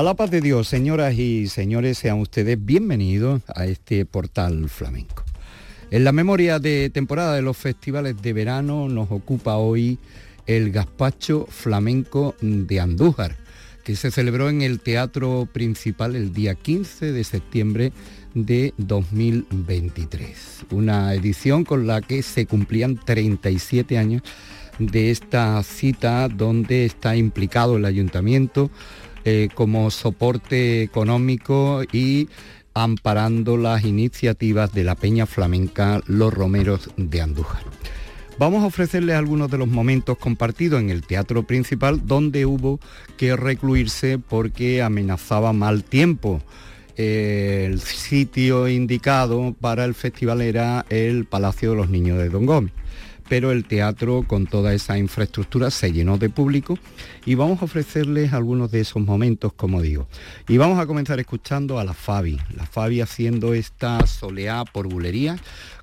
A la paz de Dios, señoras y señores, sean ustedes bienvenidos a este portal flamenco. En la memoria de temporada de los festivales de verano nos ocupa hoy el gazpacho flamenco de Andújar, que se celebró en el Teatro Principal el día 15 de septiembre de 2023. Una edición con la que se cumplían 37 años de esta cita donde está implicado el ayuntamiento eh, como soporte económico y amparando las iniciativas de la Peña Flamenca Los Romeros de Andújar. Vamos a ofrecerles algunos de los momentos compartidos en el teatro principal donde hubo que recluirse porque amenazaba mal tiempo. el sitio indicado para el festival era el Palacio de los Niños de Don Gómez pero el teatro con toda esa infraestructura se llenó de público y vamos a ofrecerles algunos de esos momentos, como digo. Y vamos a comenzar escuchando a la Fabi, la Fabi haciendo esta soleá por bulería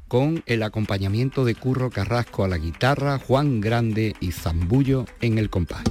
con el acompañamiento de Curro Carrasco a la guitarra, Juan Grande y Zambullo en el compás.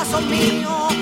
Los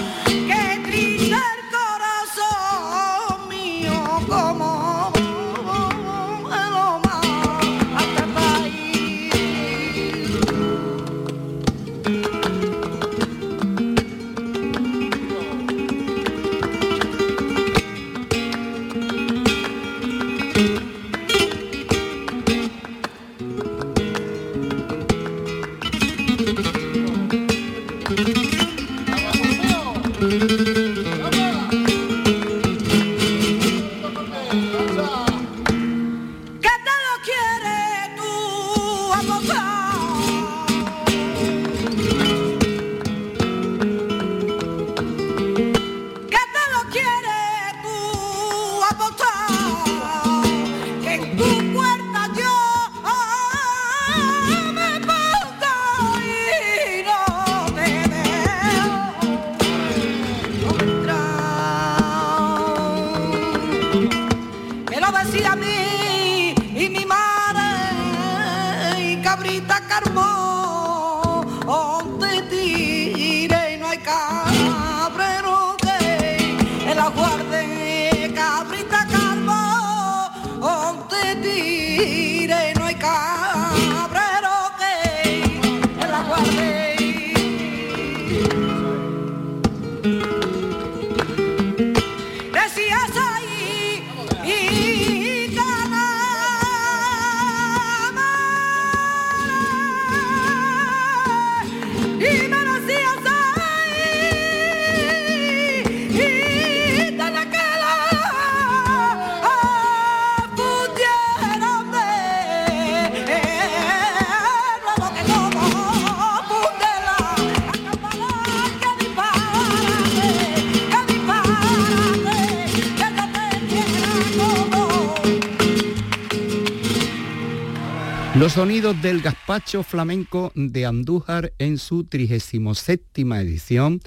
sonidos del gazpacho flamenco de Andújar en su 37 edición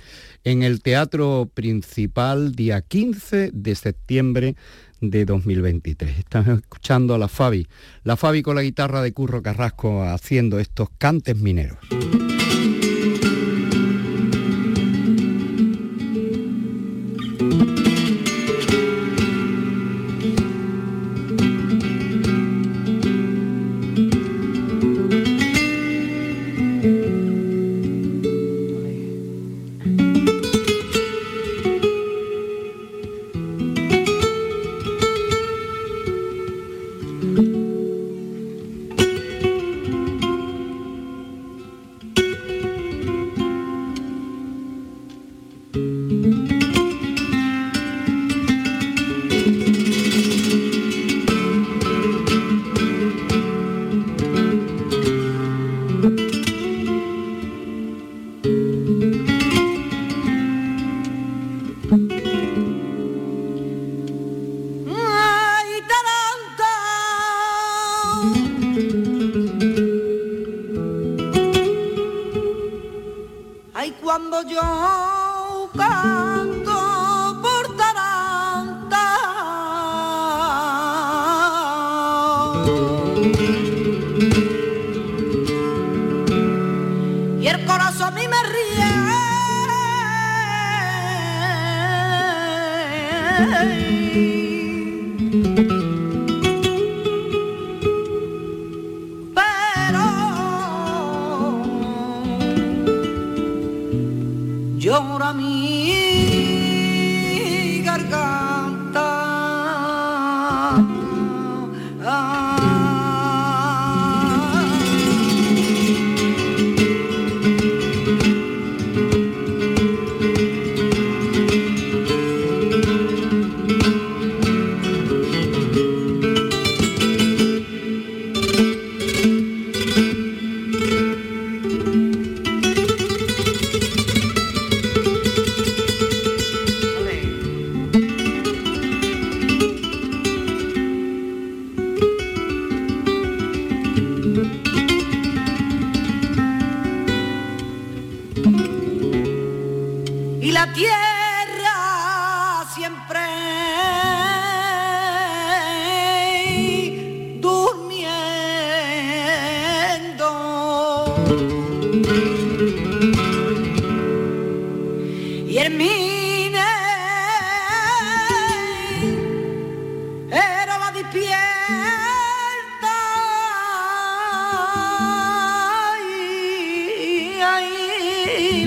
en el Teatro Principal día 15 de septiembre de 2023. Estamos escuchando a la Fabi, la Fabi con la guitarra de Curro Carrasco haciendo estos cantes mineros. Mambo John.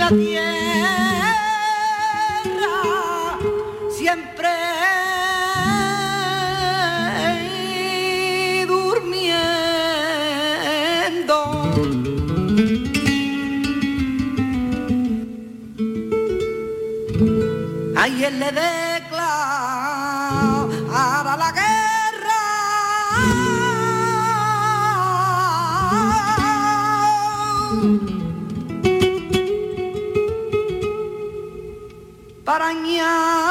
La tierra siempre durmiendo. Ay, él le para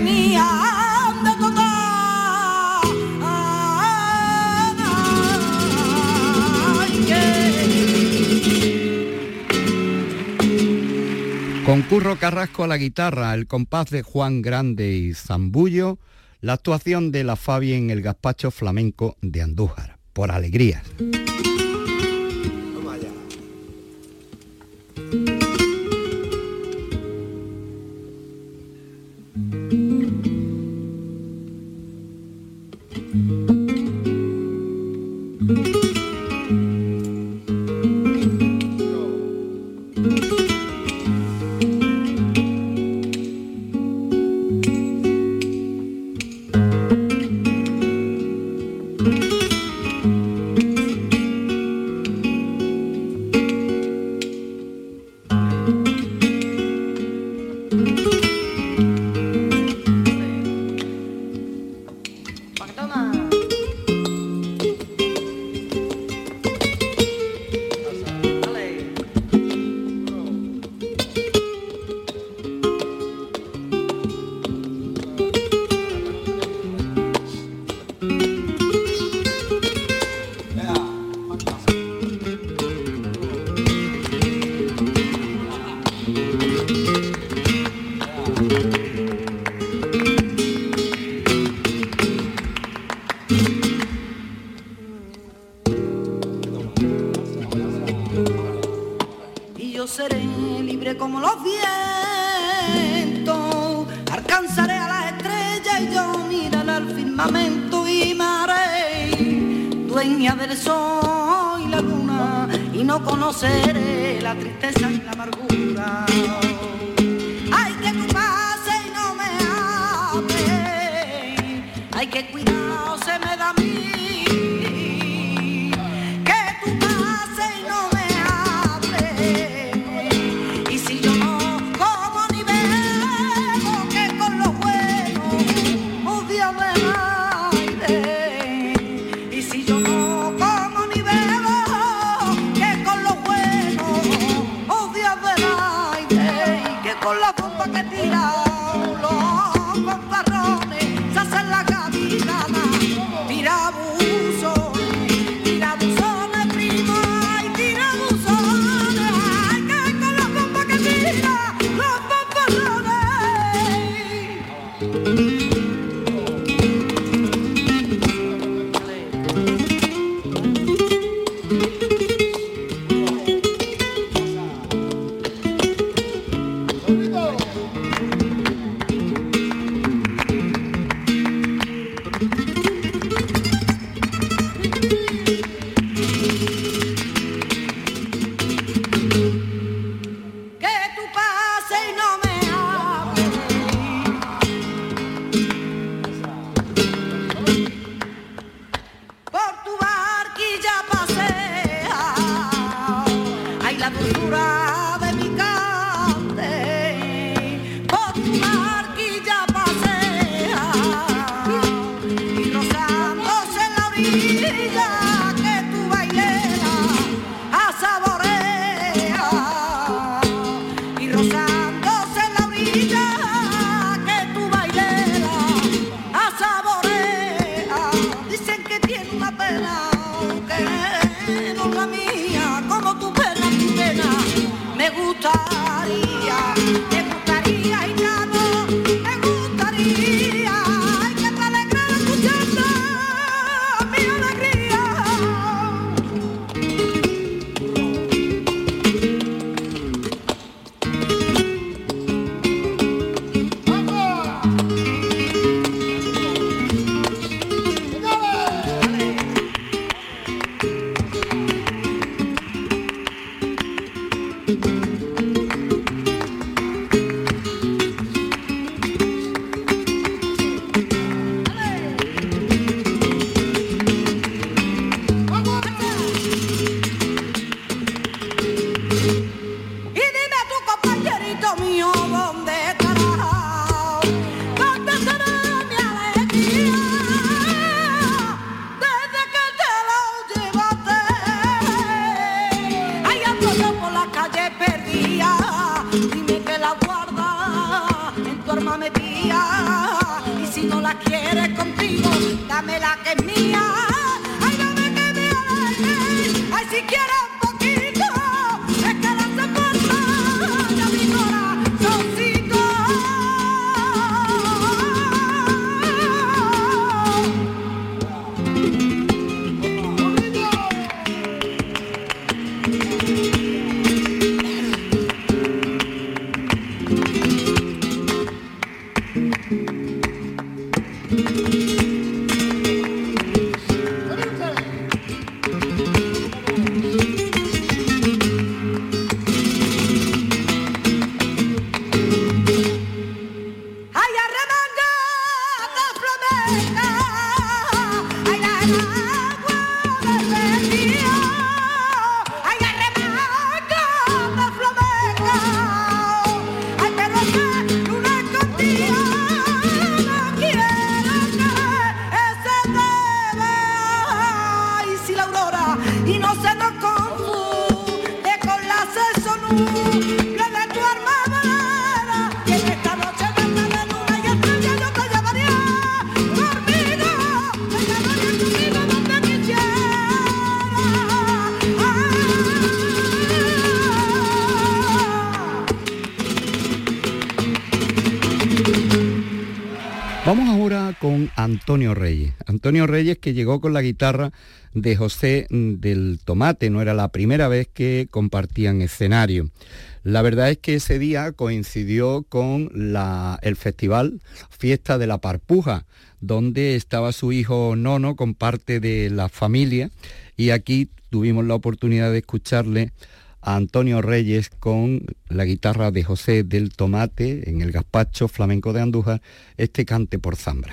venía de Concurro Carrasco a la guitarra, el compás de Juan Grande y Zambullo, la actuación de la Fabi en el gazpacho flamenco de Andújar, por alegrías. los vientos. Alcanzaré a las estrellas y yo miraré al firmamento y maré, dueña del sol y la luna, y no conoceré la tristeza y la amargura. Y si no la quieres contigo, dame la que es mía. que llegó con la guitarra de José mm, del Tomate. No era la primera vez que compartían escenario. La verdad es que ese día coincidió con la, el festival Fiesta de la Parpuja, donde estaba su hijo Nono con parte de la familia y aquí tuvimos la oportunidad de escucharle a Antonio Reyes con la guitarra de José del Tomate en el gazpacho flamenco de Andújar, este cante por zambra.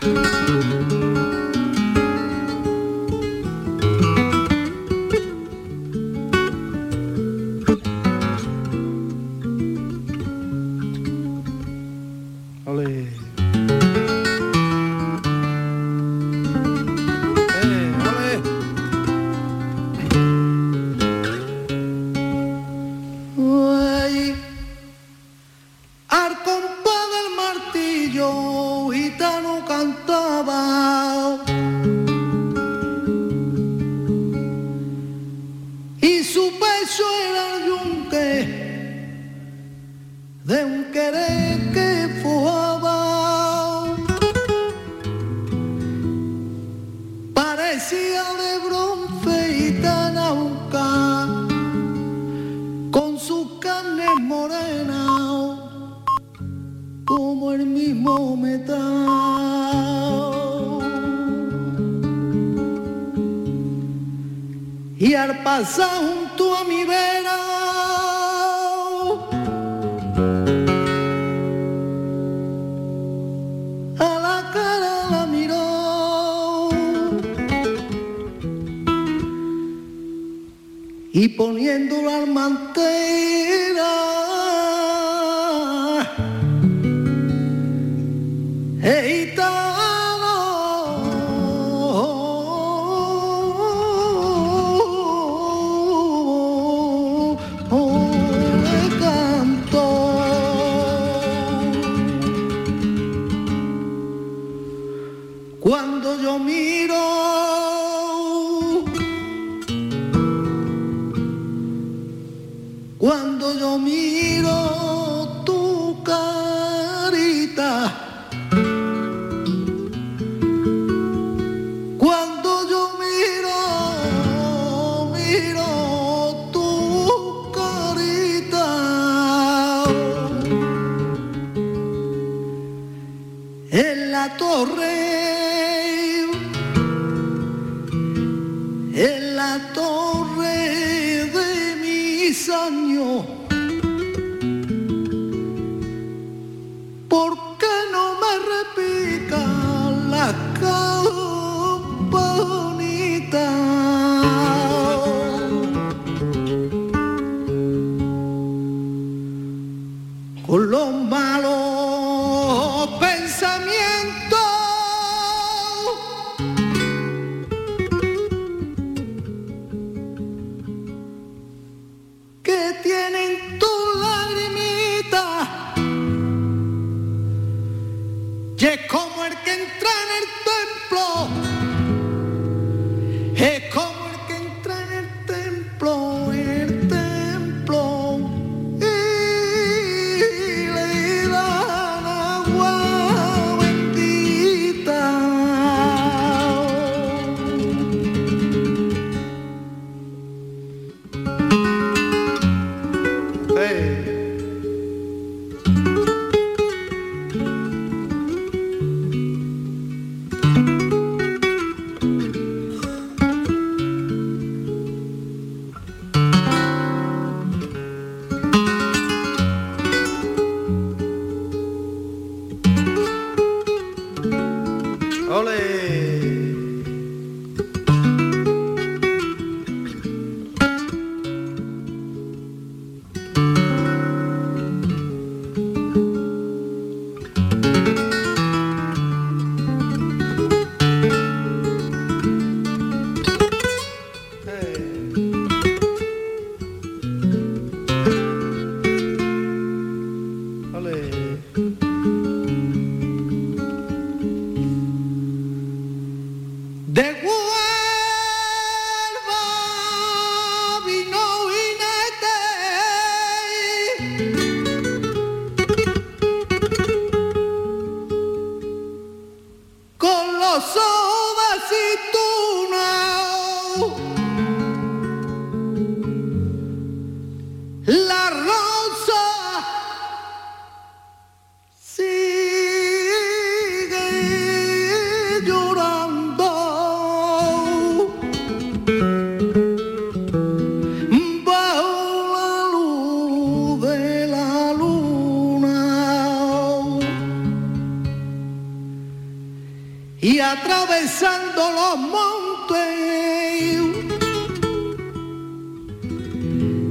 y atravesando los montes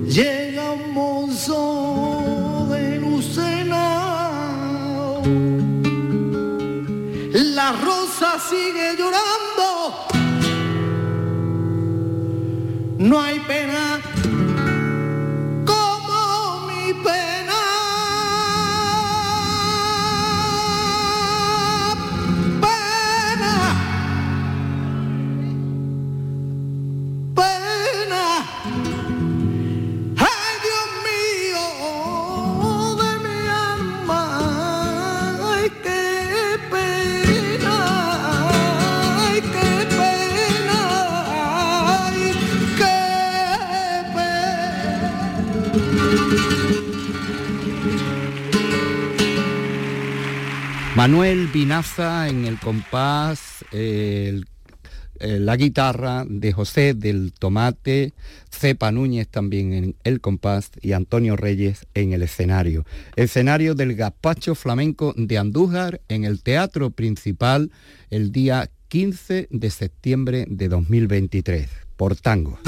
llega un mozo de Lucena la rosa sigue llorando. No hay pena. Manuel Vinaza en el compás, eh, la guitarra de José del Tomate, Cepa Núñez también en el compás y Antonio Reyes en el escenario. Escenario del Gazpacho Flamenco de Andújar en el Teatro Principal el día 15 de septiembre de 2023 por tango.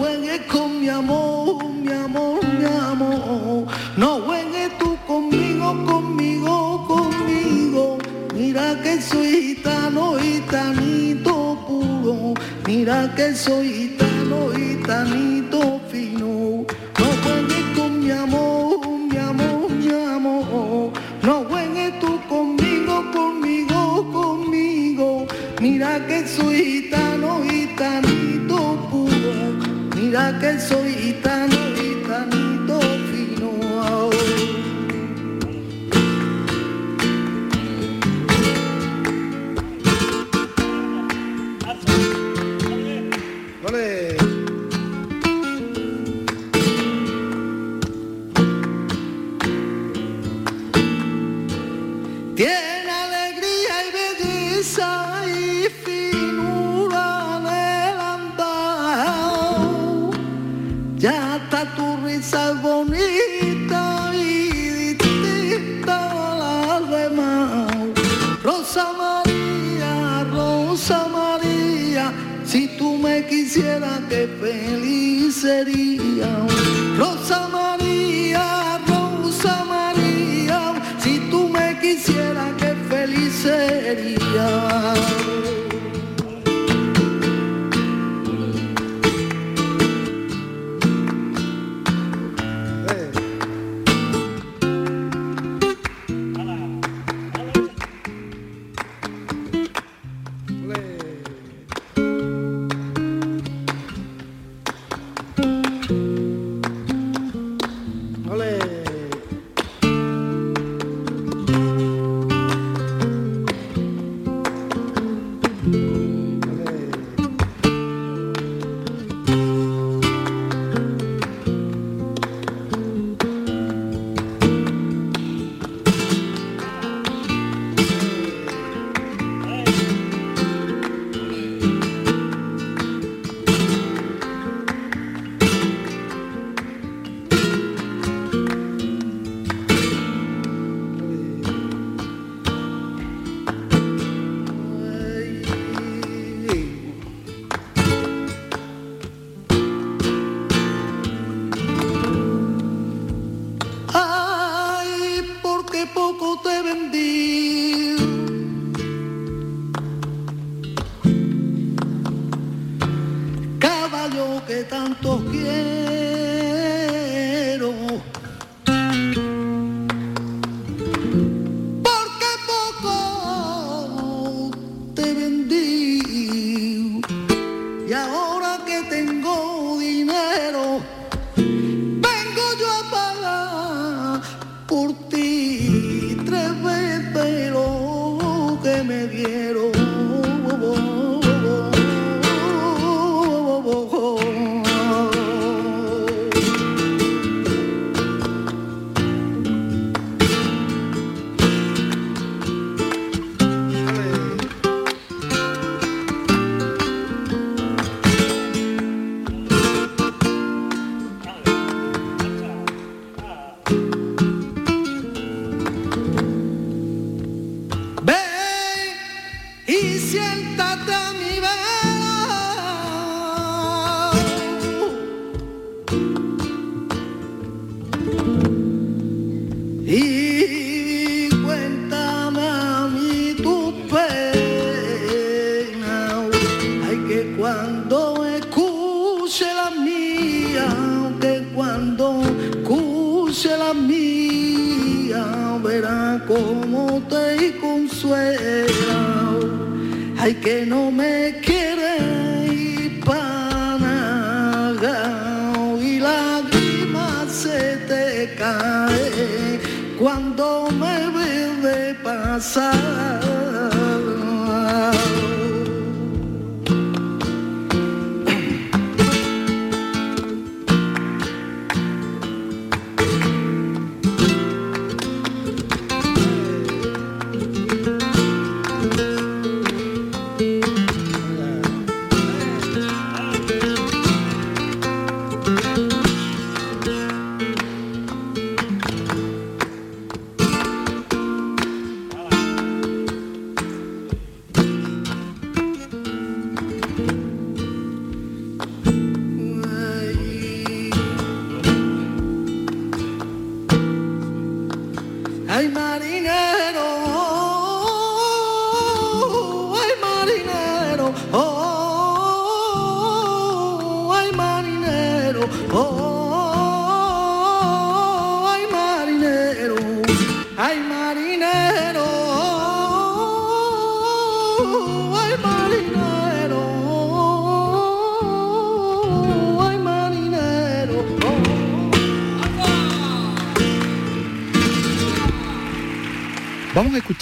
juegues con mi amor, mi amor, mi amor. No juegues tú conmigo, conmigo, conmigo. Mira que soy gitano, gitanito puro. Mira que soy gitano, gitanito fino. No juegues con mi amor, mi amor, mi amor. No juegues tú conmigo, conmigo, conmigo. Mira que soy gitano, gitanito que soy gitano. qué feliz sería. Rosa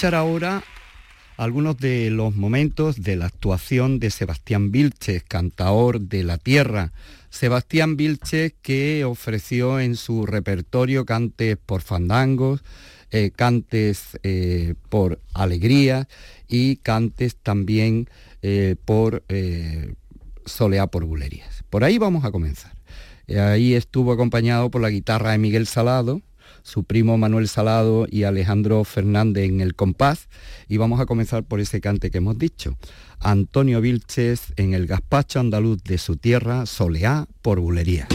ahora algunos de los momentos de la actuación de Sebastián Vilches, cantaor de la tierra. Sebastián Vilches que ofreció en su repertorio cantes por fandangos, eh, cantes eh, por alegría y cantes también eh, por soleá por bulerías. Por ahí vamos a comenzar. Ahí estuvo acompañado por la guitarra de Miguel Salado, su primo Manuel Salado y Alejandro Fernández en el compás. Y vamos a comenzar por ese cante que hemos dicho. Antonio Vilches en el gazpacho andaluz de su tierra, Soleá por bulería.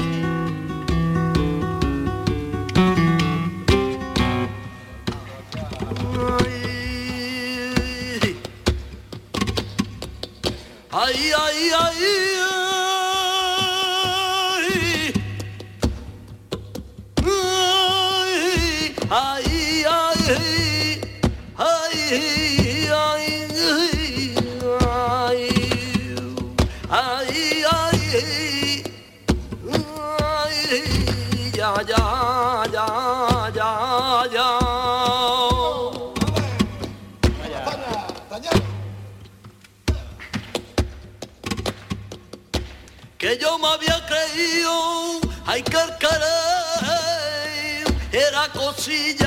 Que yo me había creído, el querer era cosilla,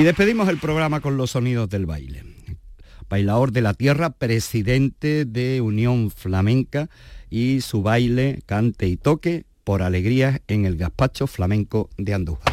Y despedimos el programa con los sonidos del baile. Bailador de la tierra, presidente de Unión Flamenca y su baile, cante y toque por alegrías en el gazpacho flamenco de Andújar.